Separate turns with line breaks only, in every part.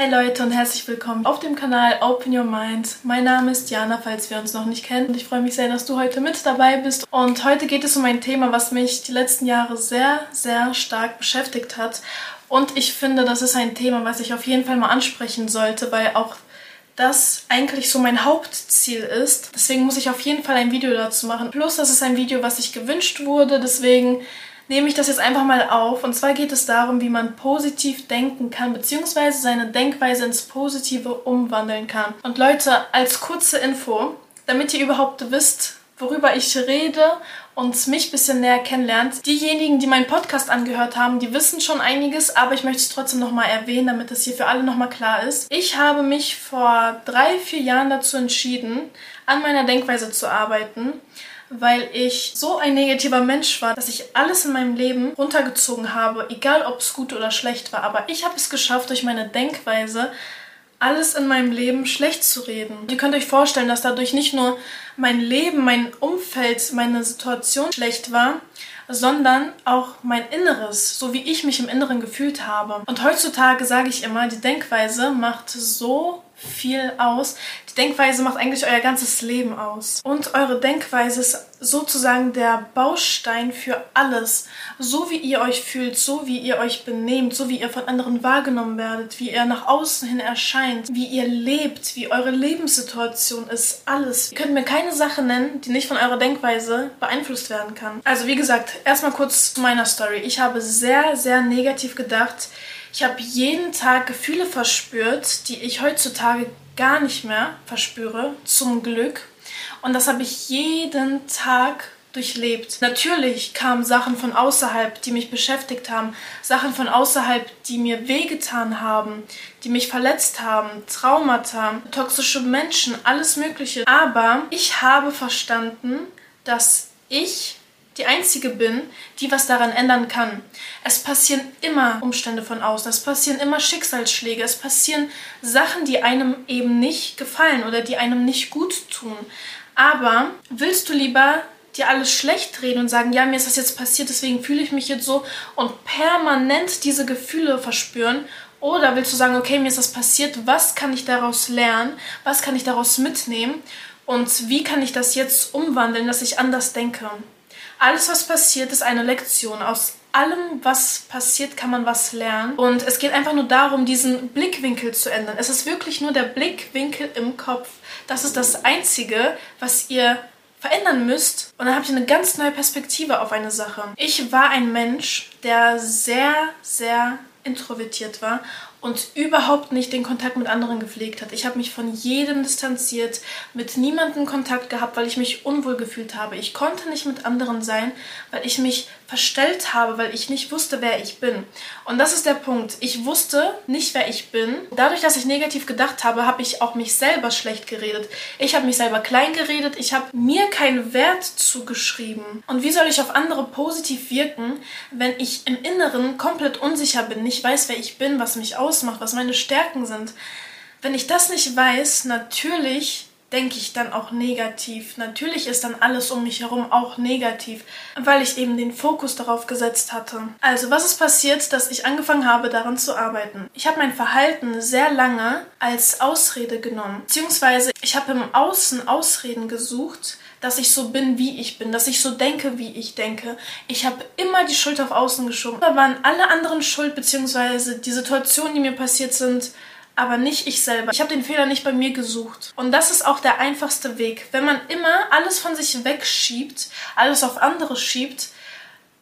Hey Leute und herzlich willkommen auf dem Kanal Open Your Mind. Mein Name ist Jana, falls wir uns noch nicht kennen. Und ich freue mich sehr, dass du heute mit dabei bist. Und heute geht es um ein Thema, was mich die letzten Jahre sehr, sehr stark beschäftigt hat. Und ich finde, das ist ein Thema, was ich auf jeden Fall mal ansprechen sollte, weil auch das eigentlich so mein Hauptziel ist. Deswegen muss ich auf jeden Fall ein Video dazu machen. Plus, das ist ein Video, was sich gewünscht wurde. Deswegen nehme ich das jetzt einfach mal auf. Und zwar geht es darum, wie man positiv denken kann, beziehungsweise seine Denkweise ins Positive umwandeln kann. Und Leute, als kurze Info, damit ihr überhaupt wisst, worüber ich rede und mich ein bisschen näher kennenlernt. Diejenigen, die meinen Podcast angehört haben, die wissen schon einiges, aber ich möchte es trotzdem nochmal erwähnen, damit es hier für alle nochmal klar ist. Ich habe mich vor drei, vier Jahren dazu entschieden, an meiner Denkweise zu arbeiten weil ich so ein negativer Mensch war, dass ich alles in meinem Leben runtergezogen habe, egal ob es gut oder schlecht war. Aber ich habe es geschafft, durch meine Denkweise alles in meinem Leben schlecht zu reden. Ihr könnt euch vorstellen, dass dadurch nicht nur mein Leben, mein Umfeld, meine Situation schlecht war, sondern auch mein Inneres, so wie ich mich im Inneren gefühlt habe. Und heutzutage sage ich immer, die Denkweise macht so viel aus. Die Denkweise macht eigentlich euer ganzes Leben aus. Und eure Denkweise ist sozusagen der Baustein für alles. So wie ihr euch fühlt, so wie ihr euch benehmt, so wie ihr von anderen wahrgenommen werdet, wie ihr nach außen hin erscheint, wie ihr lebt, wie eure Lebenssituation ist, alles. Ihr könnt mir keine Sache nennen, die nicht von eurer Denkweise beeinflusst werden kann. Also wie gesagt, erstmal kurz zu meiner Story. Ich habe sehr, sehr negativ gedacht. Ich habe jeden Tag Gefühle verspürt, die ich heutzutage gar nicht mehr verspüre, zum Glück. Und das habe ich jeden Tag durchlebt. Natürlich kamen Sachen von außerhalb, die mich beschäftigt haben, Sachen von außerhalb, die mir wehgetan haben, die mich verletzt haben, Traumata, toxische Menschen, alles Mögliche. Aber ich habe verstanden, dass ich die Einzige bin, die was daran ändern kann. Es passieren immer Umstände von außen, es passieren immer Schicksalsschläge, es passieren Sachen, die einem eben nicht gefallen oder die einem nicht gut tun. Aber willst du lieber dir alles schlecht reden und sagen, ja, mir ist das jetzt passiert, deswegen fühle ich mich jetzt so und permanent diese Gefühle verspüren? Oder willst du sagen, okay, mir ist das passiert, was kann ich daraus lernen, was kann ich daraus mitnehmen und wie kann ich das jetzt umwandeln, dass ich anders denke? Alles, was passiert, ist eine Lektion. Aus allem, was passiert, kann man was lernen. Und es geht einfach nur darum, diesen Blickwinkel zu ändern. Es ist wirklich nur der Blickwinkel im Kopf. Das ist das Einzige, was ihr verändern müsst. Und dann habt ihr eine ganz neue Perspektive auf eine Sache. Ich war ein Mensch, der sehr, sehr introvertiert war und überhaupt nicht den Kontakt mit anderen gepflegt hat. Ich habe mich von jedem distanziert, mit niemandem Kontakt gehabt, weil ich mich unwohl gefühlt habe. Ich konnte nicht mit anderen sein, weil ich mich verstellt habe, weil ich nicht wusste, wer ich bin. Und das ist der Punkt. Ich wusste nicht, wer ich bin. Dadurch, dass ich negativ gedacht habe, habe ich auch mich selber schlecht geredet. Ich habe mich selber klein geredet. Ich habe mir keinen Wert zugeschrieben. Und wie soll ich auf andere positiv wirken, wenn ich im Inneren komplett unsicher bin, nicht weiß, wer ich bin, was mich ausmacht, was meine Stärken sind? Wenn ich das nicht weiß, natürlich denke ich dann auch negativ. Natürlich ist dann alles um mich herum auch negativ, weil ich eben den Fokus darauf gesetzt hatte. Also was ist passiert, dass ich angefangen habe, daran zu arbeiten? Ich habe mein Verhalten sehr lange als Ausrede genommen, beziehungsweise ich habe im Außen Ausreden gesucht, dass ich so bin, wie ich bin, dass ich so denke, wie ich denke. Ich habe immer die Schuld auf Außen geschoben. Da waren alle anderen schuld, beziehungsweise die Situationen, die mir passiert sind, aber nicht ich selber. Ich habe den Fehler nicht bei mir gesucht. Und das ist auch der einfachste Weg. Wenn man immer alles von sich wegschiebt, alles auf andere schiebt,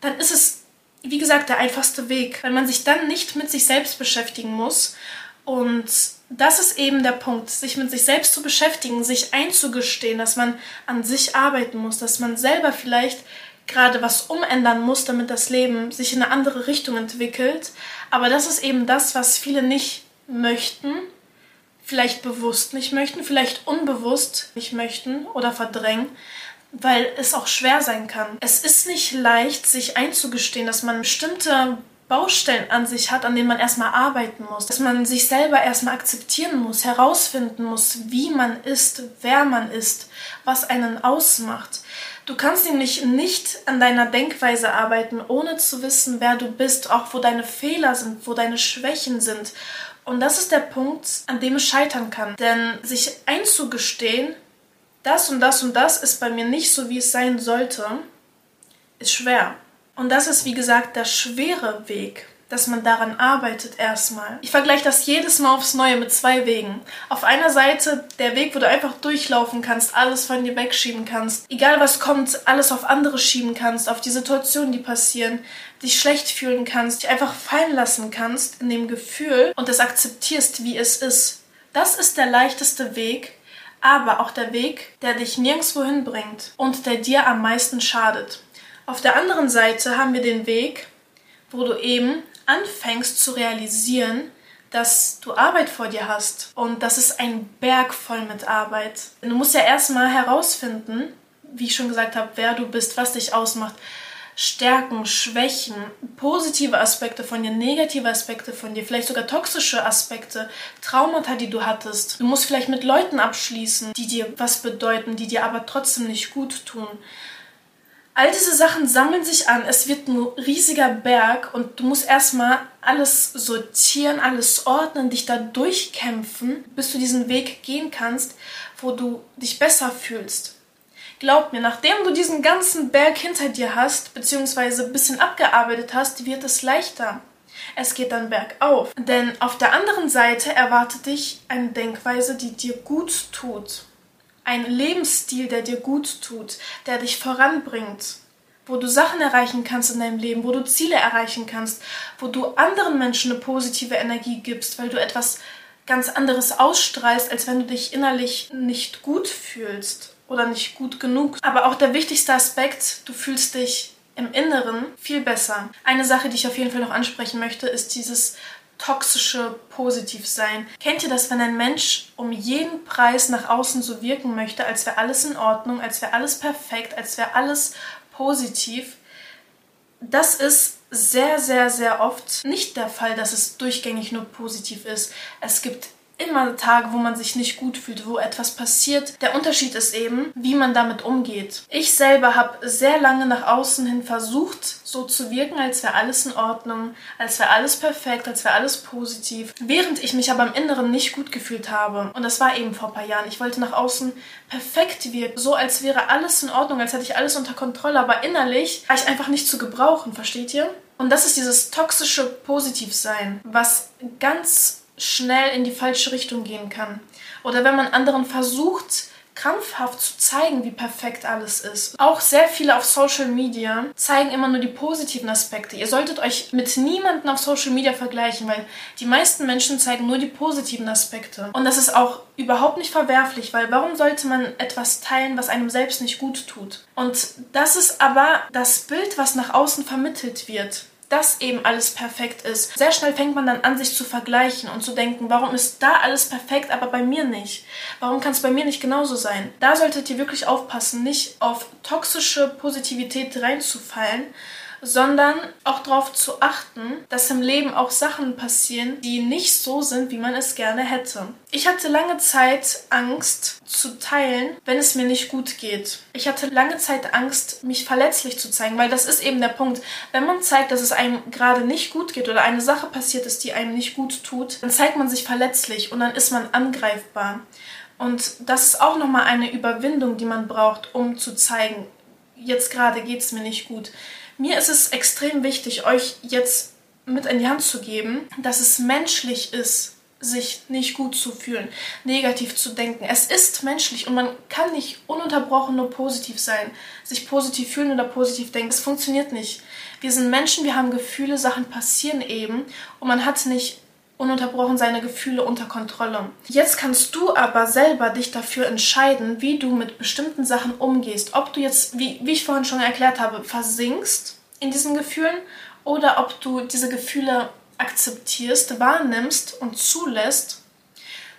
dann ist es, wie gesagt, der einfachste Weg. Weil man sich dann nicht mit sich selbst beschäftigen muss. Und das ist eben der Punkt, sich mit sich selbst zu beschäftigen, sich einzugestehen, dass man an sich arbeiten muss, dass man selber vielleicht gerade was umändern muss, damit das Leben sich in eine andere Richtung entwickelt. Aber das ist eben das, was viele nicht möchten, vielleicht bewusst nicht möchten, vielleicht unbewusst nicht möchten oder verdrängen, weil es auch schwer sein kann. Es ist nicht leicht, sich einzugestehen, dass man bestimmte Baustellen an sich hat, an denen man erstmal arbeiten muss, dass man sich selber erstmal akzeptieren muss, herausfinden muss, wie man ist, wer man ist, was einen ausmacht. Du kannst nämlich nicht an deiner Denkweise arbeiten, ohne zu wissen, wer du bist, auch wo deine Fehler sind, wo deine Schwächen sind Und das ist der Punkt, an dem es scheitern kann. Denn sich einzugestehen, das und das und das ist bei mir nicht so, wie es sein sollte, ist schwer. Und das ist, wie gesagt, der schwere Weg dass man daran arbeitet erstmal. Ich vergleiche das jedes Mal aufs Neue mit zwei Wegen. Auf einer Seite der Weg, wo du einfach durchlaufen kannst, alles von dir wegschieben kannst, egal was kommt, alles auf andere schieben kannst, auf die Situationen, die passieren, dich schlecht fühlen kannst, dich einfach fallen lassen kannst in dem Gefühl und es akzeptierst, wie es ist. Das ist der leichteste Weg, aber auch der Weg, der dich nirgendwo hinbringt und der dir am meisten schadet. Auf der anderen Seite haben wir den Weg, wo du eben anfängst zu realisieren, dass du Arbeit vor dir hast und das ist ein Berg voll mit Arbeit. Du musst ja erstmal herausfinden, wie ich schon gesagt habe, wer du bist, was dich ausmacht. Stärken, Schwächen, positive Aspekte von dir, negative Aspekte von dir, vielleicht sogar toxische Aspekte, Traumata, die du hattest. Du musst vielleicht mit Leuten abschließen, die dir was bedeuten, die dir aber trotzdem nicht gut tun. All diese Sachen sammeln sich an. Es wird ein riesiger Berg und du musst erstmal alles sortieren, alles ordnen, dich da durchkämpfen, bis du diesen Weg gehen kannst, wo du dich besser fühlst. Glaub mir, nachdem du diesen ganzen Berg hinter dir hast, beziehungsweise ein bisschen abgearbeitet hast, wird es leichter. Es geht dann bergauf. Denn auf der anderen Seite erwartet dich eine Denkweise, die dir gut tut ein Lebensstil, der dir gut tut, der dich voranbringt, wo du Sachen erreichen kannst in deinem Leben, wo du Ziele erreichen kannst, wo du anderen Menschen eine positive Energie gibst, weil du etwas ganz anderes ausstrahlst, als wenn du dich innerlich nicht gut fühlst oder nicht gut genug. Aber auch der wichtigste Aspekt, du fühlst dich im Inneren viel besser. Eine Sache, die ich auf jeden Fall noch ansprechen möchte, ist dieses toxische Positivsein. Kennt ihr das, wenn ein Mensch um jeden Preis nach außen so wirken möchte, als wäre alles in Ordnung, als wäre alles perfekt, als wäre alles positiv? Das ist sehr, sehr, sehr oft nicht der Fall, dass es durchgängig nur positiv ist. Es gibt immer Tage, wo man sich nicht gut fühlt, wo etwas passiert. Der Unterschied ist eben, wie man damit umgeht. Ich selber habe sehr lange nach außen hin versucht, so zu wirken, als wäre alles in Ordnung, als wäre alles perfekt, als wäre alles positiv, während ich mich aber im Inneren nicht gut gefühlt habe. Und das war eben vor ein paar Jahren. Ich wollte nach außen perfekt wirken, so als wäre alles in Ordnung, als hätte ich alles unter Kontrolle, aber innerlich war ich einfach nicht zu gebrauchen, versteht ihr? Und das ist dieses toxische Positivsein, was ganz schnell in die falsche Richtung gehen kann. Oder wenn man anderen versucht, krampfhaft zu zeigen, wie perfekt alles ist. Auch sehr viele auf Social Media zeigen immer nur die positiven Aspekte. Ihr solltet euch mit niemandem auf Social Media vergleichen, weil die meisten Menschen zeigen nur die positiven Aspekte. Und das ist auch überhaupt nicht verwerflich, weil warum sollte man etwas teilen, was einem selbst nicht gut tut? Und das ist aber das Bild, was nach außen vermittelt wird dass eben alles perfekt ist. Sehr schnell fängt man dann an, sich zu vergleichen und zu denken, warum ist da alles perfekt, aber bei mir nicht? Warum kann es bei mir nicht genauso sein? Da solltet ihr wirklich aufpassen, nicht auf toxische Positivität reinzufallen, sondern auch darauf zu achten, dass im Leben auch Sachen passieren, die nicht so sind, wie man es gerne hätte. Ich hatte lange Zeit Angst zu teilen, wenn es mir nicht gut geht. Ich hatte lange Zeit Angst, mich verletzlich zu zeigen, weil das ist eben der Punkt. Wenn man zeigt, dass es einem gerade nicht gut geht oder eine Sache passiert ist, die einem nicht gut tut, dann zeigt man sich verletzlich und dann ist man angreifbar. Und das ist auch nochmal eine Überwindung, die man braucht, um zu zeigen, jetzt gerade geht es mir nicht gut. Mir ist es extrem wichtig, euch jetzt mit in die Hand zu geben, dass es menschlich ist, sich nicht gut zu fühlen, negativ zu denken. Es ist menschlich und man kann nicht ununterbrochen nur positiv sein, sich positiv fühlen oder positiv denken. Es funktioniert nicht. Wir sind Menschen, wir haben Gefühle, Sachen passieren eben und man hat nicht ununterbrochen seine Gefühle unter Kontrolle. Jetzt kannst du aber selber dich dafür entscheiden, wie du mit bestimmten Sachen umgehst. Ob du jetzt, wie, wie ich vorhin schon erklärt habe, versinkst in diesen Gefühlen oder ob du diese Gefühle akzeptierst, wahrnimmst und zulässt,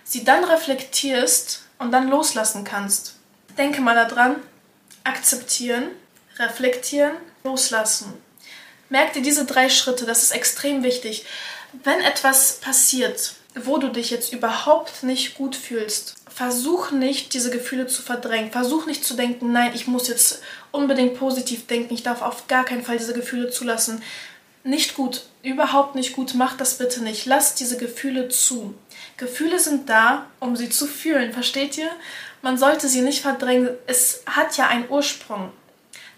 sie dann reflektierst und dann loslassen kannst. Denke mal daran, akzeptieren, reflektieren, loslassen. Merk dir diese drei Schritte, das ist extrem wichtig wenn etwas passiert, wo du dich jetzt überhaupt nicht gut fühlst, versuch nicht, diese Gefühle zu verdrängen. Versuch nicht zu denken, nein, ich muss jetzt unbedingt positiv denken, ich darf auf gar keinen Fall diese Gefühle zulassen. Nicht gut, überhaupt nicht gut. Mach das bitte nicht. Lass diese Gefühle zu. Gefühle sind da, um sie zu fühlen. Versteht ihr? Man sollte sie nicht verdrängen. Es hat ja einen Ursprung.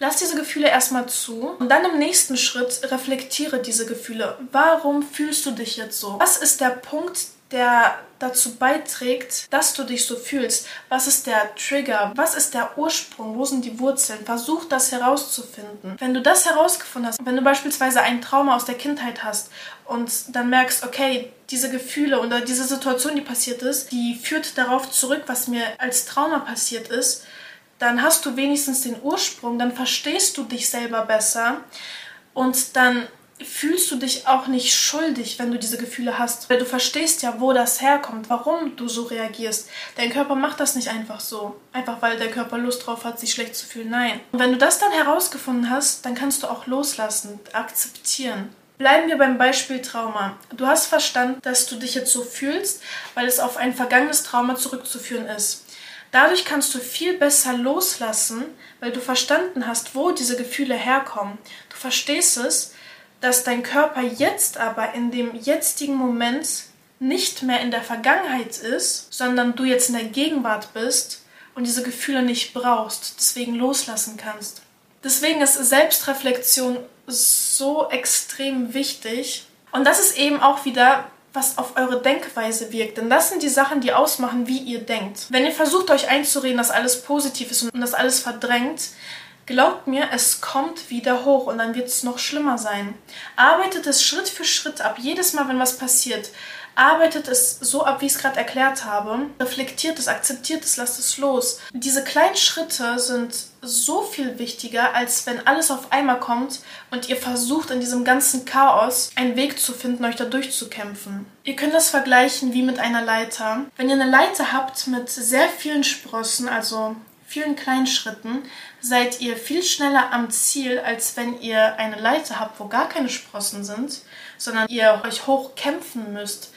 Lass diese Gefühle erstmal zu und dann im nächsten Schritt reflektiere diese Gefühle. Warum fühlst du dich jetzt so? Was ist der Punkt, der dazu beiträgt, dass du dich so fühlst? Was ist der Trigger? Was ist der Ursprung? Wo sind die Wurzeln? Versuch das herauszufinden. Wenn du das herausgefunden hast, wenn du beispielsweise ein Trauma aus der Kindheit hast und dann merkst, okay, diese Gefühle oder diese Situation, die passiert ist, die führt darauf zurück, was mir als Trauma passiert ist, dann hast du wenigstens den Ursprung, dann verstehst du dich selber besser und dann fühlst du dich auch nicht schuldig, wenn du diese Gefühle hast. Weil du verstehst ja, wo das herkommt, warum du so reagierst. Dein Körper macht das nicht einfach so. Einfach weil der Körper Lust drauf hat, sich schlecht zu fühlen. Nein. Und wenn du das dann herausgefunden hast, dann kannst du auch loslassen, akzeptieren. Bleiben wir beim Beispiel Trauma. Du hast verstanden, dass du dich jetzt so fühlst, weil es auf ein vergangenes Trauma zurückzuführen ist. Dadurch kannst du viel besser loslassen, weil du verstanden hast, wo diese Gefühle herkommen. Du verstehst es dass dein Körper jetzt aber in dem jetzigen Moment nicht mehr in der Vergangenheit ist, sondern du jetzt in der Gegenwart bist und diese Gefühle nicht brauchst, deswegen loslassen kannst. Deswegen ist Selbstreflexion so extrem wichtig. Und das ist eben auch wieder, was auf eure Denkweise wirkt. Denn das sind die Sachen, die ausmachen, wie ihr denkt. Wenn ihr versucht, euch einzureden, dass alles positiv ist und das alles verdrängt, Glaubt mir, es kommt wieder hoch und dann wird es noch schlimmer sein. Arbeitet es Schritt für Schritt ab, jedes Mal, wenn was passiert. Arbeitet es so ab, wie ich es gerade erklärt habe. Reflektiert es, akzeptiert es, lasst es los. Diese kleinen Schritte sind so viel wichtiger, als wenn alles auf einmal kommt und ihr versucht in diesem ganzen Chaos einen Weg zu finden, euch da durchzukämpfen. Ihr könnt das vergleichen wie mit einer Leiter. Wenn ihr eine Leiter habt mit sehr vielen Sprossen, also vielen kleinen Schritten seid ihr viel schneller am Ziel, als wenn ihr eine Leiter habt, wo gar keine Sprossen sind, sondern ihr euch hoch kämpfen müsst,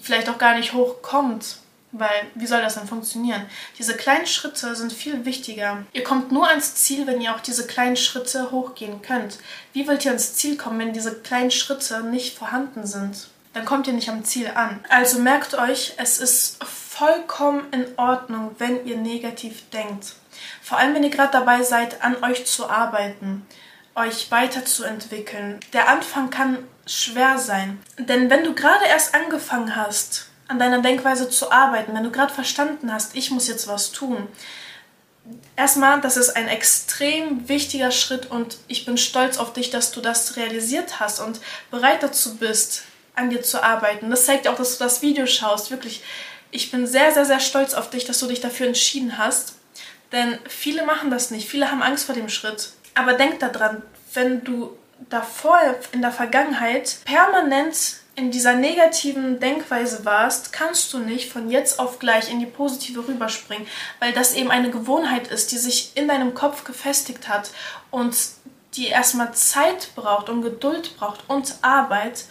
vielleicht auch gar nicht hochkommt. Weil, wie soll das dann funktionieren? Diese kleinen Schritte sind viel wichtiger. Ihr kommt nur ans Ziel, wenn ihr auch diese kleinen Schritte hochgehen könnt. Wie wollt ihr ans Ziel kommen, wenn diese kleinen Schritte nicht vorhanden sind? Dann kommt ihr nicht am Ziel an. Also merkt euch, es ist vollkommen in Ordnung, wenn ihr negativ denkt. Vor allem, wenn ihr gerade dabei seid, an euch zu arbeiten, euch weiterzuentwickeln. Der Anfang kann schwer sein. Denn wenn du gerade erst angefangen hast, an deiner Denkweise zu arbeiten, wenn du gerade verstanden hast, ich muss jetzt was tun, erstmal, das ist ein extrem wichtiger Schritt und ich bin stolz auf dich, dass du das realisiert hast und bereit dazu bist, an dir zu arbeiten. Das zeigt auch, dass du das Video schaust. Wirklich, ich bin sehr, sehr, sehr stolz auf dich, dass du dich dafür entschieden hast. Denn viele machen das nicht. Viele haben Angst vor dem Schritt. Aber denk daran, wenn du davor in der Vergangenheit permanent in dieser negativen Denkweise warst, kannst du nicht von jetzt auf gleich in die positive rüberspringen, weil das eben eine Gewohnheit ist, die sich in deinem Kopf gefestigt hat und die erstmal Zeit braucht und Geduld braucht und Arbeit,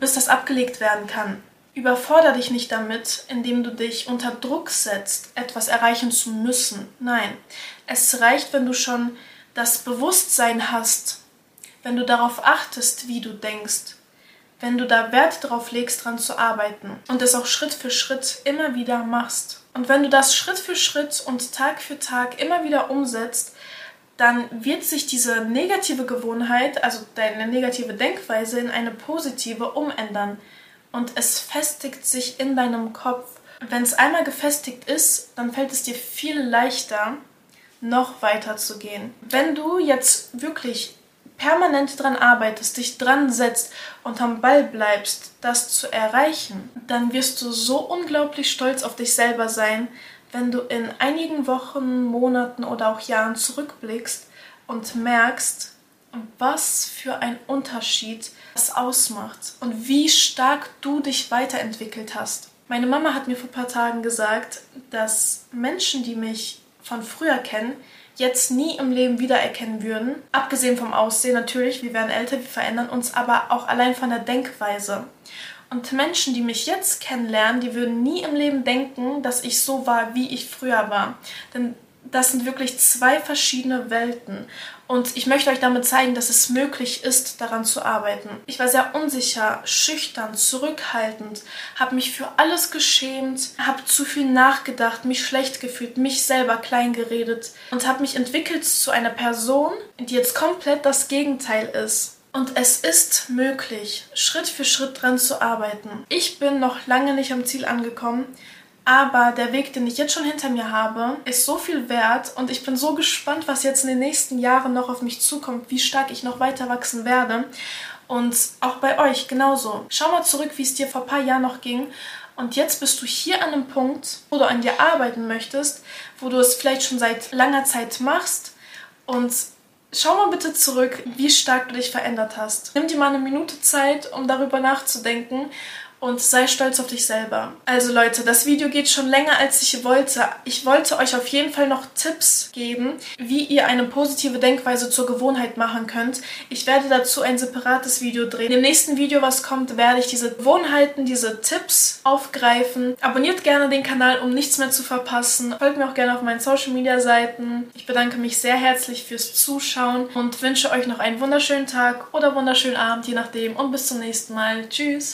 bis das abgelegt werden kann. Überforder dich nicht damit, indem du dich unter Druck setzt, etwas erreichen zu müssen. Nein, es reicht, wenn du schon das Bewusstsein hast, wenn du darauf achtest, wie du denkst, wenn du da Wert darauf legst, dran zu arbeiten und es auch Schritt für Schritt immer wieder machst. Und wenn du das Schritt für Schritt und Tag für Tag immer wieder umsetzt, dann wird sich diese negative Gewohnheit, also deine negative Denkweise in eine positive umändern und es festigt sich in deinem Kopf. Wenn es einmal gefestigt ist, dann fällt es dir viel leichter, noch weiter zu gehen. Wenn du jetzt wirklich permanent dran arbeitest, dich dran setzt und am Ball bleibst, das zu erreichen, dann wirst du so unglaublich stolz auf dich selber sein, wenn du in einigen Wochen, Monaten oder auch Jahren zurückblickst und merkst, was für ein Unterschied das ausmacht und wie stark du dich weiterentwickelt hast. Meine Mama hat mir vor ein paar Tagen gesagt, dass Menschen, die mich von früher kennen, jetzt nie im Leben wiedererkennen würden. Abgesehen vom Aussehen natürlich, wir werden älter, wir verändern uns, aber auch allein von der Denkweise. Und Menschen, die mich jetzt kennenlernen, die würden nie im Leben denken, dass ich so war, wie ich früher war. Denn das sind wirklich zwei verschiedene Welten. Und ich möchte euch damit zeigen, dass es möglich ist, daran zu arbeiten. Ich war sehr unsicher, schüchtern, zurückhaltend, habe mich für alles geschämt, habe zu viel nachgedacht, mich schlecht gefühlt, mich selber klein geredet und habe mich entwickelt zu einer Person, die jetzt komplett das Gegenteil ist. Und es ist möglich, Schritt für Schritt dran zu arbeiten. Ich bin noch lange nicht am Ziel angekommen, aber der Weg, den ich jetzt schon hinter mir habe, ist so viel wert und ich bin so gespannt, was jetzt in den nächsten Jahren noch auf mich zukommt, wie stark ich noch weiter wachsen werde. Und auch bei euch genauso. Schau mal zurück, wie es dir vor ein paar Jahren noch ging. Und jetzt bist du hier an einem Punkt, wo du an dir arbeiten möchtest, wo du es vielleicht schon seit langer Zeit machst. Und schau mal bitte zurück, wie stark du dich verändert hast. Nimm dir mal eine Minute Zeit, um darüber nachzudenken und sei stolz auf dich selber. Also Leute, das Video geht schon länger als ich wollte. Ich wollte euch auf jeden Fall noch Tipps geben, wie ihr eine positive Denkweise zur Gewohnheit machen könnt. Ich werde dazu ein separates Video drehen. Im nächsten Video, was kommt, werde ich diese Gewohnheiten, diese Tipps aufgreifen. Abonniert gerne den Kanal, um nichts mehr zu verpassen. Folgt mir auch gerne auf meinen Social Media Seiten. Ich bedanke mich sehr herzlich fürs Zuschauen und wünsche euch noch einen wunderschönen Tag oder wunderschönen Abend, je nachdem. Und bis zum nächsten Mal. Tschüss!